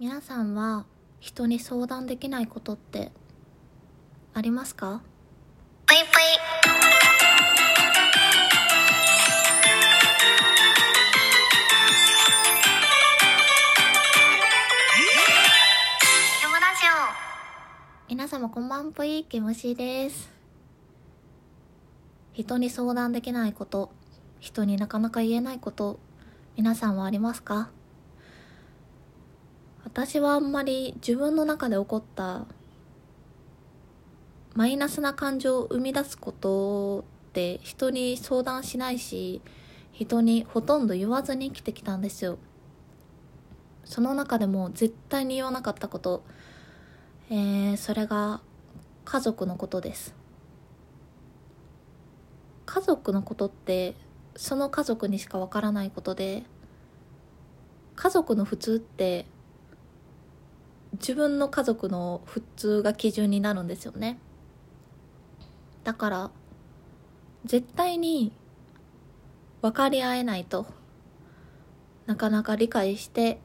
皆さんは人に相談できないことってありますか？ぷいぷい。皆様こんばんぷいけむしです。人に相談できないこと人になかなか言えないこと皆さんはありますか？私はあんまり自分の中で起こったマイナスな感情を生み出すことって人に相談しないし人にほとんど言わずに生きてきたんですよ。その中でも絶対に言わなかったことえーそれが家族のことです。家族のことってその家族にしかわからないことで家族の普通って自分の家族の普通が基準になるんですよね。だから絶対に分かり合えないとなかなか理解して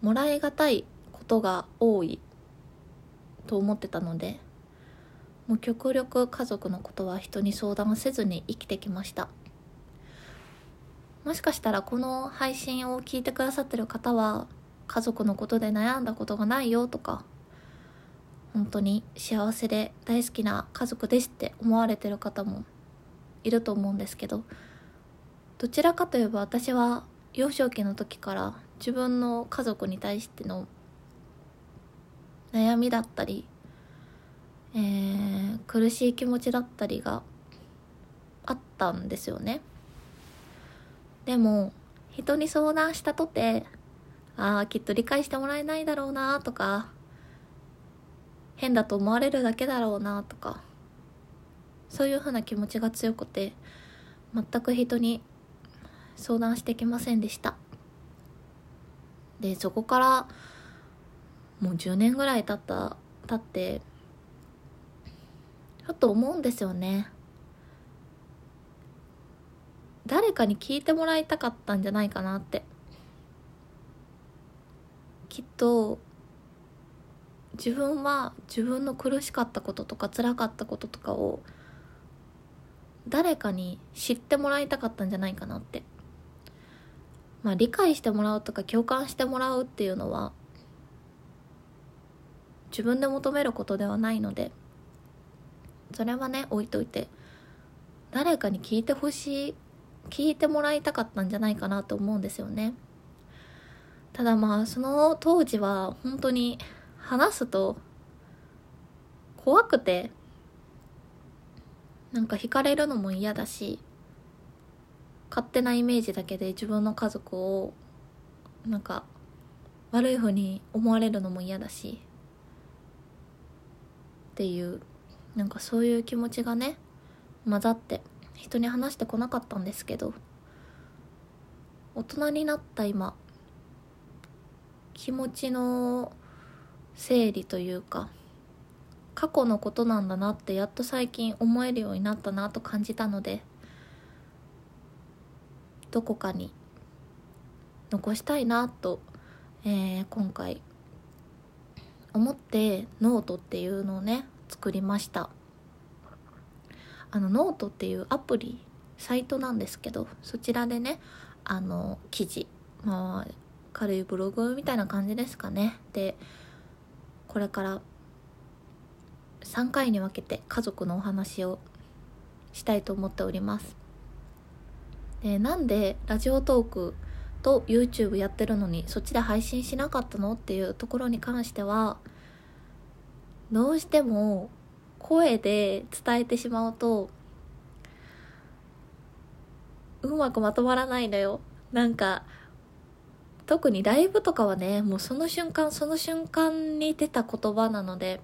もらいがたいことが多いと思ってたのでもう極力家族のことは人に相談せずに生きてきました。もしかしたらこの配信を聞いてくださってる方は家族のことで悩んだことがないよとか本当に幸せで大好きな家族ですって思われてる方もいると思うんですけどどちらかといえば私は幼少期の時から自分の家族に対しての悩みだったり、えー苦しい気持ちだったりがあったんですよね。でも人に相談したとてああきっと理解してもらえないだろうなとか変だと思われるだけだろうなとかそういうふうな気持ちが強くて全く人に相談してきませんでした。でそこからもう10年ぐらい経った経ってちょっと思うんですよね。誰かに聞いてもらいたかったんじゃないかなって。きっと自分は自分の苦しかったこととか辛かったこととかを誰かに知ってもらいたかったんじゃないかなって。まあ理解してもらうとか共感してもらうっていうのは自分で求めることではないのでそれはね置いといて誰かに聞いてほしい聞いてもらいたかったんじゃないかなと思うんですよね。ただまあその当時は本当に話すと怖くてなんか惹かれるのも嫌だし勝手なイメージだけで自分の家族をなんか悪い風に思われるのも嫌だしっていうなんかそういう気持ちがね混ざって人に話してこなかったんですけど大人になった今気持ちの整理というか過去のことなんだなってやっと最近思えるようになったなと感じたのでどこかに残したいなと、えー今回思ってノートっていうのをね作りました。あのノートっていうアプリサイトなんですけどそちらでねあの記事まあ軽いブログみたいな感じですかね。でこれから3回に分けて家族のお話をしたいと思っております。でなんでラジオトークと YouTube やってるのにそっちで配信しなかったのっていうところに関してはどうしても声で伝えてしまうとうまくまとまらないのよ。なんか特にライブとかはねもうその瞬間その瞬間に出た言葉なので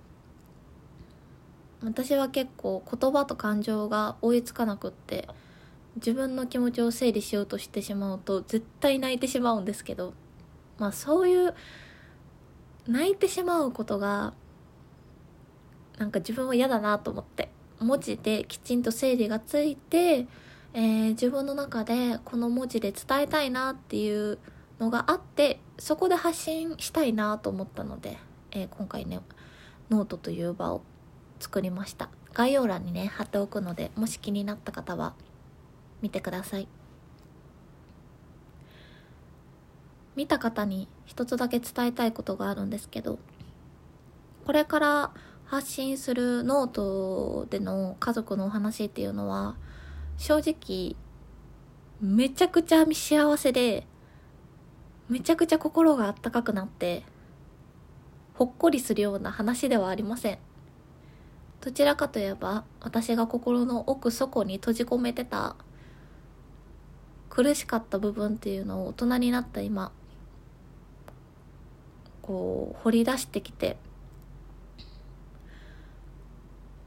私は結構言葉と感情が追いつかなくって自分の気持ちを整理しようとしてしまうと絶対泣いてしまうんですけどまあそういう泣いてしまうことがなんか自分は嫌だなと思って文字できちんと整理がついて、えー自分の中でこの文字で伝えたいなっていうのがあってそこで発信したいなと思ったので、えー今回ねノートという場を作りました。概要欄にね貼っておくのでもし気になった方は見てください。見た方に一つだけ伝えたいことがあるんですけどこれから発信するノートでの家族のお話っていうのは正直めちゃくちゃ幸せでめちゃくちゃ心があったかくなってほっこりするような話ではありません。どちらかといえば私が心の奥底に閉じ込めてた苦しかった部分っていうのを大人になった今こう掘り出してきて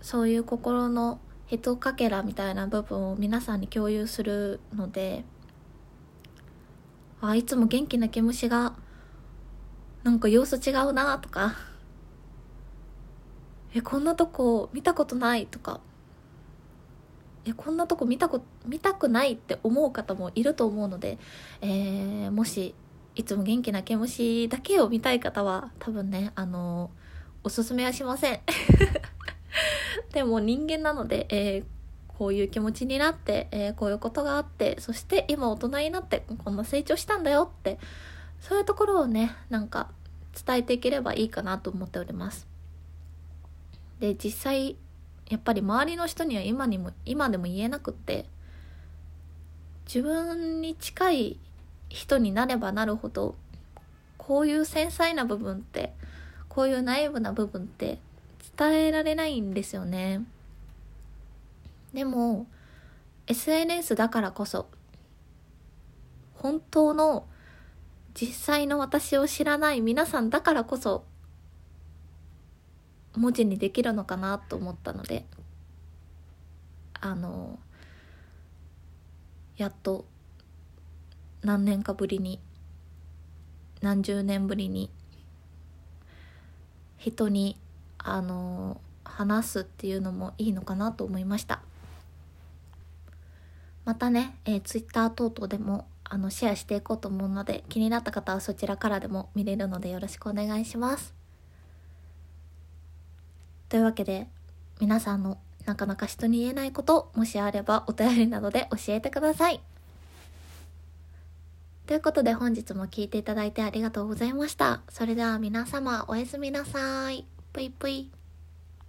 そういう心のひとかけらみたいな部分を皆さんに共有するのであいつも元気な毛虫がなんか様子違うなとか。えこんなとこ見たことないとか。えこんなとこ見たこ見たくないって思う方もいると思うので、えーもしいつも元気な毛虫だけを見たい方は多分ねあのおすすめはしません。でも人間なので、えーこういう気持ちになって、えーこういうことがあってそして今大人になってこんな成長したんだよってそういうところをねなんか伝えていければいいかなと思っております。で実際やっぱり周りの人には今にも今でも言えなくって自分に近い人になればなるほどこういう繊細な部分ってこういうナイーブな部分って伝えられないんですよね。でも SNS だからこそ本当の実際の私を知らない皆さんだからこそ文字にできるのかなと思ったのであのやっと何年かぶりに何十年ぶりに人にあの話すっていうのもいいのかなと思いました。またね、えー、Twitter 等々でもあのシェアしていこうと思うので気になった方はそちらからでも見れるのでよろしくお願いします。というわけで皆さんのなかなか人に言えないこともしあればお便りなどで教えてください。ということで本日も聞いていただいてありがとうございました。それでは皆様おやすみなさい。ぷいぷい。